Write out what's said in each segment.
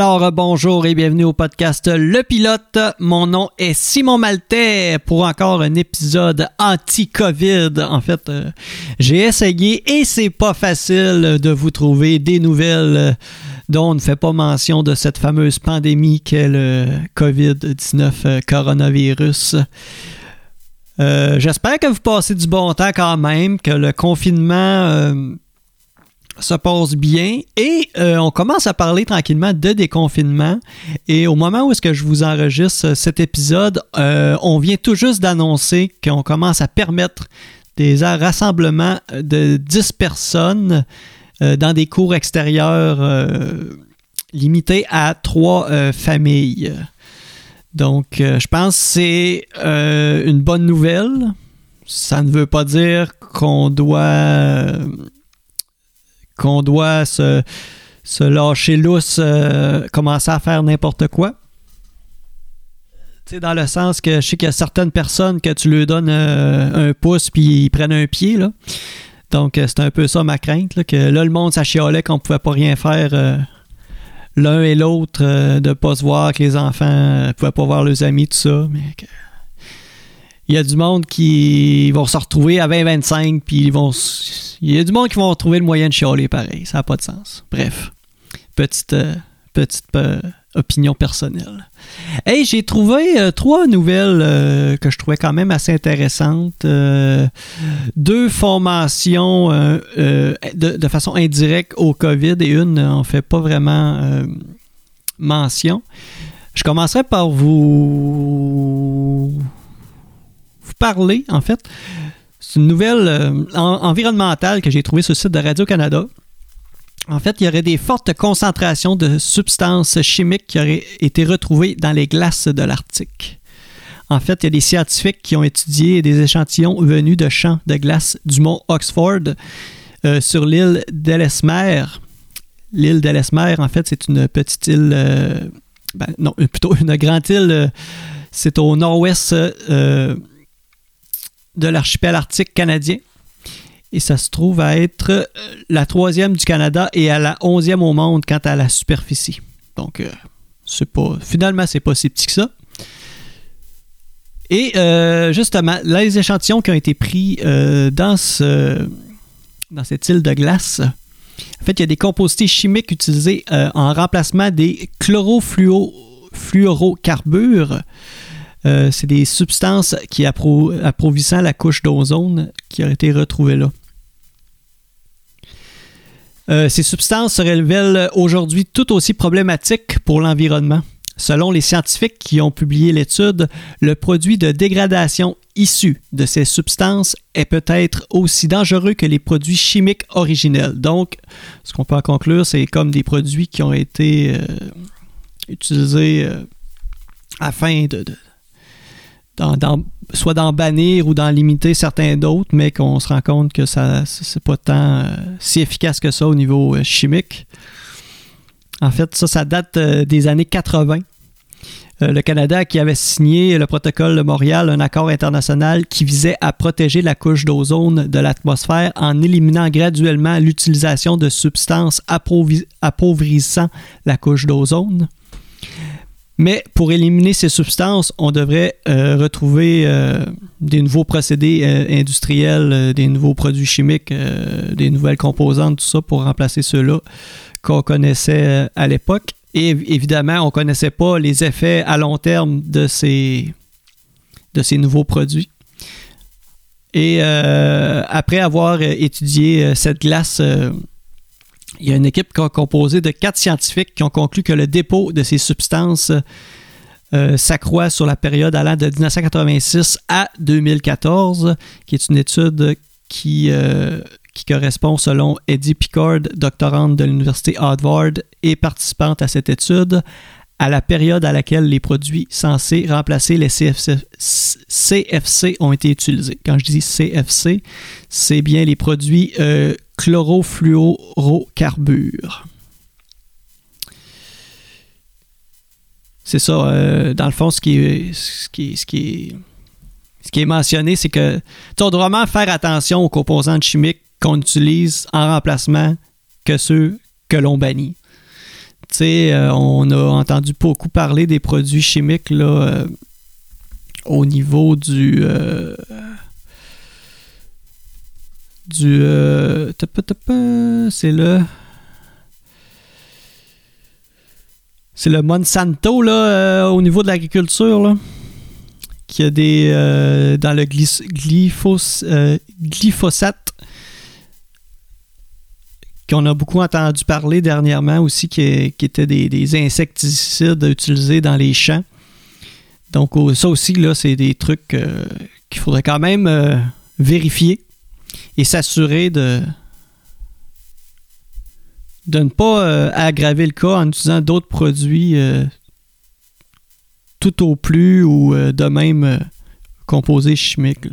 Alors euh, bonjour et bienvenue au podcast Le Pilote. Mon nom est Simon Maltais pour encore un épisode anti-Covid. En fait, euh, j'ai essayé et c'est pas facile de vous trouver des nouvelles euh, dont on ne fait pas mention de cette fameuse pandémie qu'est le COVID-19 coronavirus. J'espère que vous passez du bon temps quand même, que le confinement se passe bien et euh, on commence à parler tranquillement de déconfinement. Et au moment où est-ce que je vous enregistre cet épisode, euh, on vient tout juste d'annoncer qu'on commence à permettre des rassemblements de 10 personnes euh, dans des cours extérieurs limités à trois familles. Donc, je pense que c'est une bonne nouvelle. Ça ne veut pas dire qu'on doit qu'on doit se, lâcher lousse, euh, commencer à faire n'importe quoi. sais, dans le sens que je sais qu'il y a certaines personnes que tu leur donnes euh, un pouce puis ils prennent un pied. Là. Donc, euh, c'est un peu ça ma crainte. que là, le monde s'achiolait qu'on pouvait pas rien faire l'un et l'autre, de pas se voir, que les enfants ne pouvaient pas voir leurs amis, tout ça. Mais il y a du monde qui vont se retrouver à 20-25, puis ils vont. Il y a du monde qui vont trouver le moyen de chialer pareil. Ça n'a pas de sens. Bref, petite, euh, petite euh, opinion personnelle. Hey, j'ai trouvé euh, trois nouvelles que je trouvais quand même assez intéressantes. deux formations de, de, façon indirecte au COVID et une n'en fait pas vraiment mention. Je commencerai par vous parler, en fait. C'est une nouvelle euh, environnementale que j'ai trouvée sur le site de Radio-Canada. En fait, il y aurait des fortes concentrations de substances chimiques qui auraient été retrouvées dans les glaces de l'Arctique. En fait, il y a des scientifiques qui ont étudié des échantillons venus de champs de glace du mont Oxford euh, sur l'île d'Ellesmer. L'île d'Ellesmer, en fait, c'est une petite île, euh, ben, non, plutôt une grande île. c'est au nord-ouest de l'archipel arctique canadien. Et ça se trouve à être euh, la troisième du Canada et à la onzième au monde quant à la superficie. Donc, euh, c'est pas, finalement, c'est pas si petit que ça. Et euh, justement, les échantillons qui ont été pris dans, ce, dans cette île de glace, en fait, il y a des composités chimiques utilisés en remplacement des chlorofluorocarbures euh, c'est des substances qui appro la couche d'ozone qui ont été retrouvées là. Euh, ces substances se révèlent aujourd'hui tout aussi problématiques pour l'environnement. Selon les scientifiques qui ont publié l'étude, le produit de dégradation issu de ces substances est peut-être aussi dangereux que les produits chimiques originels. Donc, ce qu'on peut en conclure, c'est comme des produits qui ont été euh, utilisés afin de, soit d'en bannir ou d'en limiter certains d'autres, mais qu'on se rend compte que ça c'est pas tant euh, si efficace que ça au niveau euh, chimique. En fait, ça, ça date euh, des années 80. le Canada qui avait signé le protocole de Montréal, un accord international qui visait à protéger la couche d'ozone de l'atmosphère en éliminant graduellement l'utilisation de substances appauvrissant la couche d'ozone. Mais pour éliminer ces substances, on devrait euh, retrouver euh, des nouveaux procédés euh, industriels, des nouveaux produits chimiques, des nouvelles composantes, tout ça pour remplacer ceux-là qu'on connaissait à l'époque. Et évidemment, on ne connaissait pas les effets à long terme de ces, de ces nouveaux produits. Et après avoir étudié cette glace il y a une équipe composée de quatre scientifiques qui ont conclu que le dépôt de ces substances euh, s'accroît sur la période allant de 1986 à 2014, qui est une étude qui, euh, qui correspond selon Eddie Picard, doctorante de l'Université Harvard et participante à cette étude, à la période à laquelle les produits censés remplacer les CFC, ont été utilisés. Quand je dis CFC, c'est bien les produits euh, chlorofluorocarbures. C'est ça, euh, dans le fond, ce qui est, ce qui, ce qui ce qui est mentionné, c'est que on doit vraiment faire attention aux composantes chimiques qu'on utilise en remplacement que ceux que l'on bannit. sais, on a entendu beaucoup parler des produits chimiques là, au niveau du du c'est le c'est le Monsanto là au niveau de l'agriculture là qui a des dans le glyphos, glyphosate qu'on a beaucoup entendu parler dernièrement aussi, qui, étaient des, insecticides utilisés dans les champs. Donc ça aussi, là, c'est des trucs euh, qu'il faudrait quand même euh, vérifier et s'assurer de, de ne pas euh, aggraver le cas en utilisant d'autres produits tout au plus ou de même composés chimiques.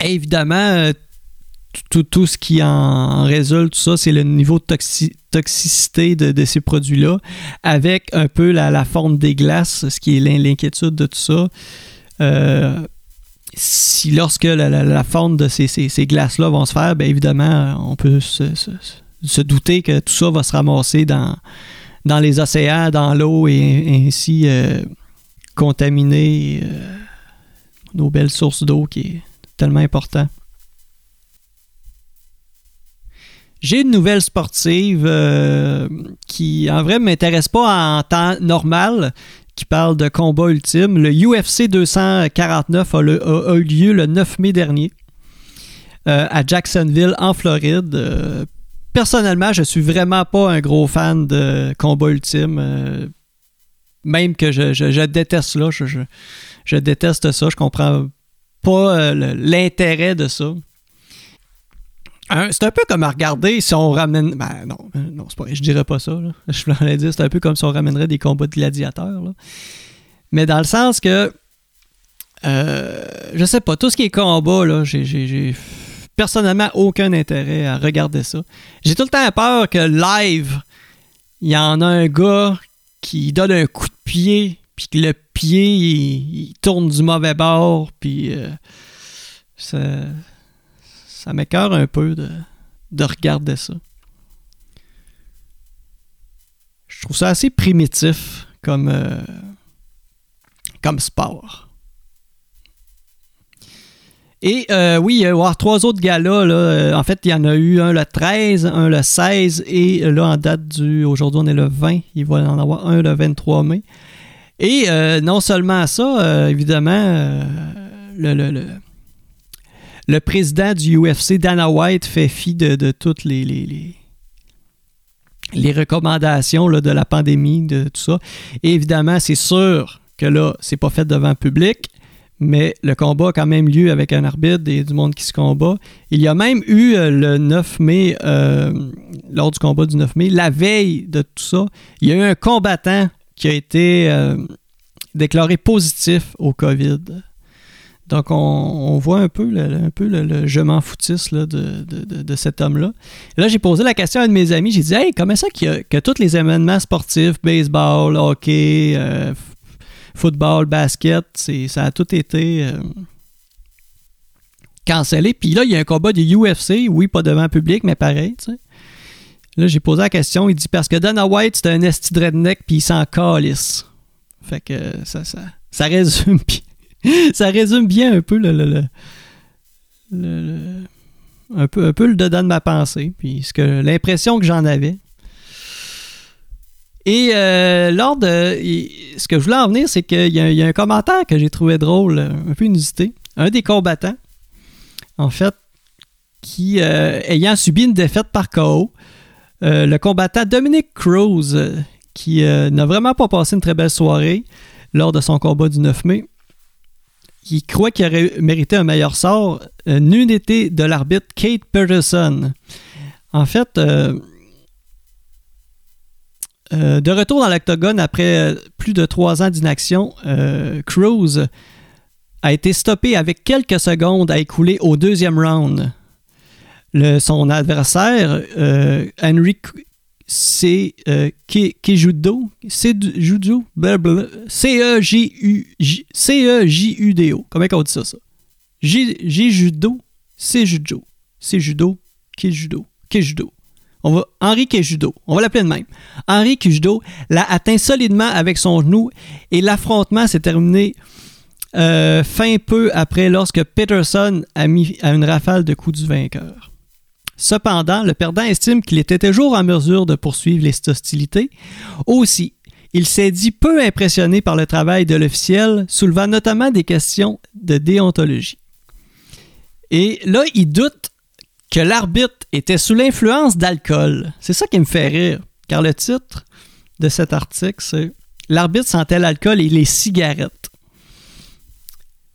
évidemment, tout, ce qui en, résulte, tout ça, c'est le niveau de toxicité de, ces produits-là, avec un peu la, forme des glaces, ce qui est l'inquiétude de tout ça. Si lorsque la, forme de ces, glaces-là vont se faire, bien évidemment, on peut se, douter que tout ça va se ramasser dans, dans les océans, dans l'eau et, ainsi euh, contaminer euh, nos belles sources d'eau qui est tellement important. J'ai une nouvelle sportive euh, qui, en vrai, ne m'intéresse pas en temps normal, qui parle de combat ultime. Le UFC 249 a, eu lieu le 9 mai dernier euh, à Jacksonville, en Floride. Euh, personnellement, je suis vraiment pas un gros fan de combat ultime. même que je, déteste là. Je, je, déteste ça. Je comprends pas l'intérêt de ça c'est un peu comme à regarder si on ramène. Ben non, euh, non c'est pas, je dirais pas ça. Je voulais dire, c'est un peu comme si on ramènerait des combats de gladiateurs. Mais dans le sens que. Euh, je sais pas, tout ce qui est combat, là, j'ai personnellement aucun intérêt à regarder ça. J'ai tout le temps peur que live, il y en a un gars qui donne un coup de pied, puis que le pied, il, tourne du mauvais bord, puis. Euh, ça m'écœure un peu de, regarder ça. Je trouve ça assez primitif comme, euh, comme sport. Et euh, oui, il y avoir trois autres galas. Là. Euh, en fait, il y en a eu un le 13, un le 16 et là, en date du. Aujourd'hui, on est le 20. Il va en avoir un le 23 mai. Et non seulement ça, évidemment, le, le président du UFC, Dana White, fait fi de, toutes les, recommandations de la pandémie, de tout ça. évidemment, c'est sûr que là, c'est pas fait devant le public, mais le combat a quand même lieu avec un arbitre et du monde qui se combat. Il y a même eu euh, le 9 mai, euh, lors du combat du 9 mai, la veille de tout ça, il y a eu un combattant qui a été euh, déclaré positif au COVID. Donc, on, voit un peu le, un je m'en foutisse de, cet homme-là. Là, j'ai posé la question à un de mes amis. J'ai dit Hey, comment ça que, que tous les événements sportifs, baseball, hockey, euh, football, basket, ça a tout été euh, cancellé. Puis là, il y a un combat de UFC. Oui, pas devant public, mais pareil. Là, j'ai posé la question. Il dit Parce que Dana White, c'est un esti de redneck, puis il s'en calisse. Fait que ça, ça, ça résume. ça résume bien un peu le, dedans de ma pensée, puis l'impression que j'en avais. Et euh, lors de. Ce que je voulais en venir, c'est qu'il y, a un commentaire que j'ai trouvé drôle, un peu inusité. Un des combattants, en fait, qui, euh, ayant subi une défaite par KO, euh, le combattant Dominic Cruz, qui n'a vraiment pas passé une très belle soirée lors de son combat du 9 mai, qui croit qu'il aurait mérité un meilleur sort, euh, nul n'était de l'arbitre Kate Peterson. En fait, euh, euh, de retour dans l'octogone après plus de trois ans d'inaction, Cruz a été stoppé avec quelques secondes à écouler au deuxième round. son adversaire, Henry c'est euh, Kejudo, c'est Judo, C-E-J-U-D-O. Comment on dit ça, ça? J-Judo, c'est Judo, c'est Judo, Kejudo, Kejudo. On va, Henri Kejudo, on va l'appeler de même. Henri Kejudo l'a atteint solidement avec son genou et l'affrontement s'est terminé euh, fin peu après lorsque Peterson a mis à une rafale de coups du vainqueur. Cependant, le perdant estime qu'il était toujours en mesure de poursuivre les hostilités. Aussi, il s'est dit peu impressionné par le travail de l'officiel, soulevant notamment des questions de déontologie. Et là, il doute que l'arbitre était sous l'influence d'alcool. C'est ça qui me fait rire, car le titre de cet article, c'est L'arbitre sentait l'alcool et les cigarettes.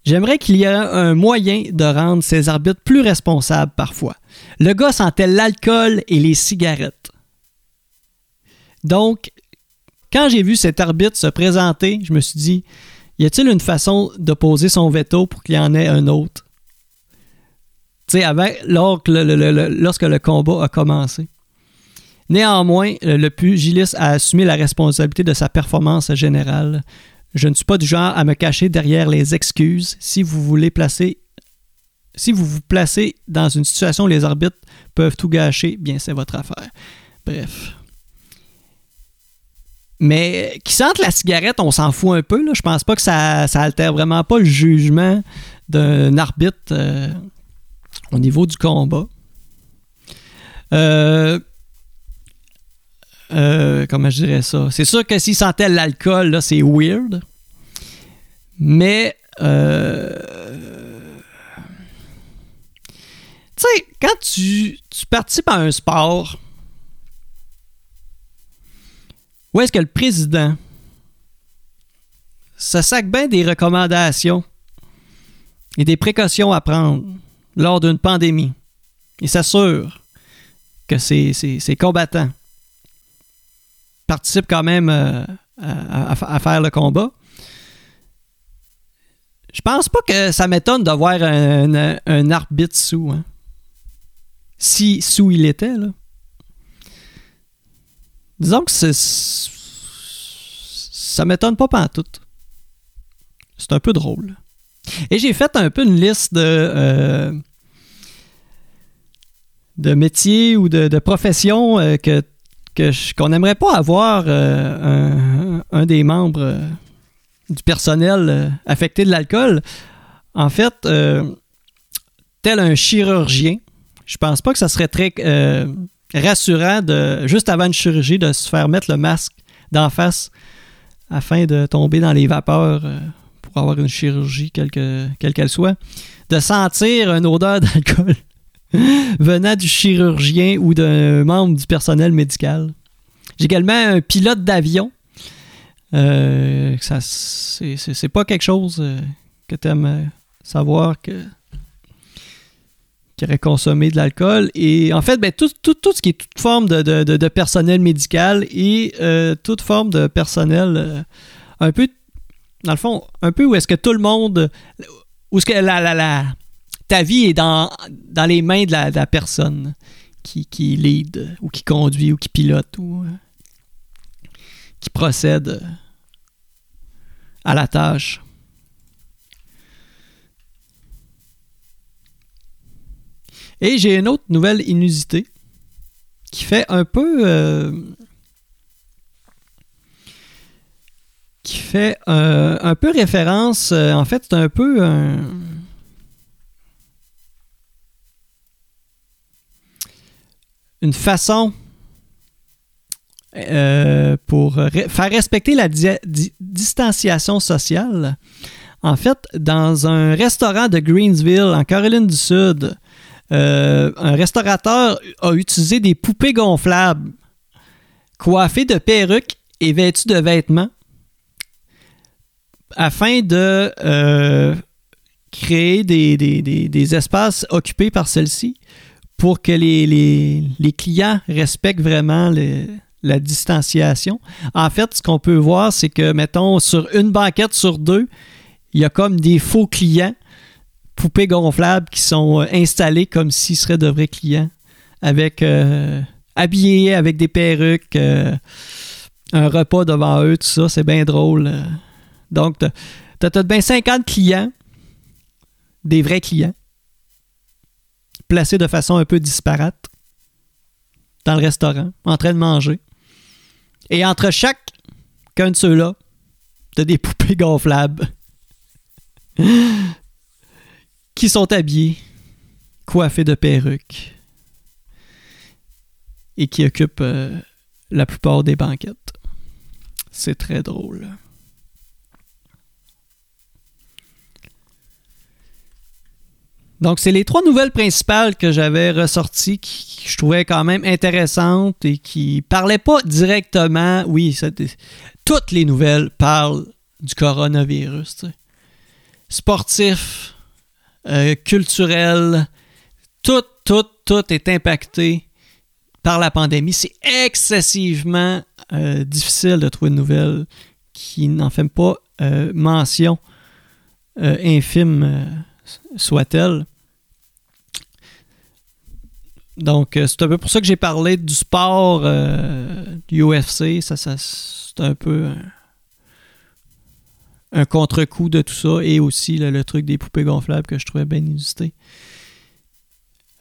J'aimerais qu'il y ait un moyen de rendre ces arbitres plus responsables parfois. Le gars sentait l'alcool et les cigarettes. Donc, quand j'ai vu cet arbitre se présenter, je me suis dit, y a-t-il une façon de poser son veto pour qu'il y en ait un autre? Tu sais, lorsque le combat a commencé. Néanmoins, le pugiliste a assumé la responsabilité de sa performance générale. Je ne suis pas du genre à me cacher derrière les excuses. Si vous voulez placer si vous vous placez dans une situation où les arbitres peuvent tout gâcher, bien c'est votre affaire. Bref. Mais qui sente la cigarette, on s'en fout un peu. Je pense pas que ça, altère vraiment pas le jugement d'un arbitre euh, au niveau du combat. Euh, euh, comment je dirais ça? C'est sûr que s'il sentait l'alcool, c'est weird. Mais quand tu, participes à un sport, où est-ce que le président ça sac bien des recommandations et des précautions à prendre lors d'une pandémie. Il s'assure que ces, combattants participent quand même euh, à, faire le combat. Je pense pas que ça m'étonne de voir un, arbitre sous. Hein. Si sous il était, là. Disons que c'est. Ça m'étonne pas tout. C'est un peu drôle. Et j'ai fait un peu une liste de. Euh, métiers ou de, professions euh, qu'on n'aimerait pas avoir euh, un, des membres du personnel affecté de l'alcool. En fait, tel un chirurgien, je pense pas que ça serait très rassurant de, juste avant une chirurgie, de se faire mettre le masque d'en face afin de tomber dans les vapeurs euh, pour avoir une chirurgie, quelle qu'elle soit, de sentir une odeur d'alcool venant du chirurgien ou d'un membre du personnel médical. J'ai également un pilote d'avion. Euh, c'est pas quelque chose euh, que tu aimes savoir que qui de l'alcool. Et en fait, ben, tout, ce qui est toute forme de, personnel médical et euh, toute forme de personnel euh, un peu, dans le fond, un peu où est-ce que tout le monde, où est-ce que la, la, la, ta vie est dans, dans les mains de la, personne qui, qui lead ou qui conduit ou qui pilote ou euh, qui procède à la tâche. Et j'ai une autre nouvelle inusité qui fait un peu. Euh, qui fait euh, un peu référence. Euh, en fait, c'est un peu une façon pour faire respecter la distanciation sociale. En fait, dans un restaurant de Greensville, en Caroline du Sud, euh, un restaurateur a utilisé des poupées gonflables coiffées de perruques et vêtues de vêtements afin de euh, créer des, espaces occupés par celles-ci pour que les, clients respectent vraiment la distanciation. En fait, ce qu'on peut voir, c'est que, mettons, sur une banquette sur deux, il y a comme des faux clients poupées gonflables qui sont euh, installées comme s'ils seraient de vrais clients, avec euh, habillés avec des perruques, euh, un repas devant eux, tout ça, c'est bien drôle. Donc, tu as, bien 50 clients, des vrais clients, placés de façon un peu disparate. dans le restaurant, en train de manger. Et entre chaque qu'un de ceux-là, t'as des poupées gonflables qui sont habillées, coiffées de perruques et qui occupent euh, la plupart des banquettes. C'est très drôle. Donc, c'est les trois nouvelles principales que j'avais ressorties qui, je trouvais quand même intéressantes et qui parlaient pas directement. Oui, toutes les nouvelles parlent du coronavirus. Sportif, euh, culturel, tout, tout, tout est impacté par la pandémie. C'est excessivement euh, difficile de trouver une nouvelle qui n'en fait pas euh, mention infime soit-elle. Donc, c'est un peu pour ça que j'ai parlé du sport du UFC. Ça, ça c'est un peu un contre-coup de tout ça et aussi le truc des poupées gonflables que je trouvais bien inusité.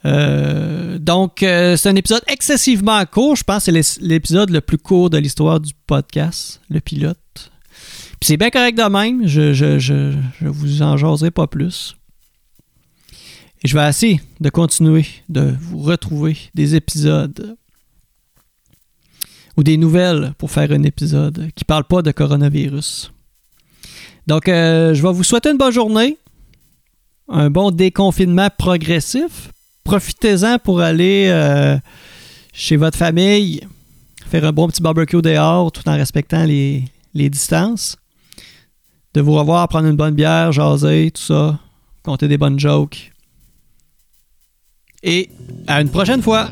Euh, donc, euh, c'est un épisode excessivement court. Je pense que c'est l'épisode le plus court de l'histoire du podcast, le pilote. Puis c'est bien correct de même. Je, je, je, je vous en jaserai pas plus. Et je vais essayer de continuer de vous retrouver des épisodes ou des nouvelles pour faire un épisode qui parle pas de coronavirus. Donc, euh, je vais vous souhaiter une bonne journée, un bon déconfinement progressif. Profitez-en pour aller euh, chez votre famille, faire un bon petit barbecue dehors tout en respectant les, les distances. De vous revoir, prendre une bonne bière, jaser, tout ça, compter des bonnes jokes. Et à une prochaine fois!